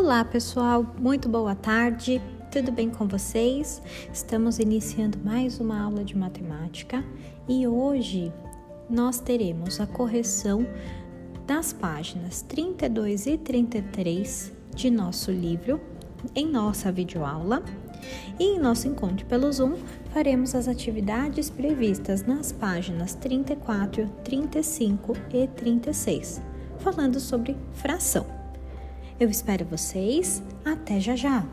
Olá, pessoal, muito boa tarde. Tudo bem com vocês? Estamos iniciando mais uma aula de matemática e hoje nós teremos a correção das páginas 32 e 33 de nosso livro em nossa videoaula. E em nosso encontro pelo Zoom, faremos as atividades previstas nas páginas 34, 35 e 36, falando sobre fração. Eu espero vocês. Até já já!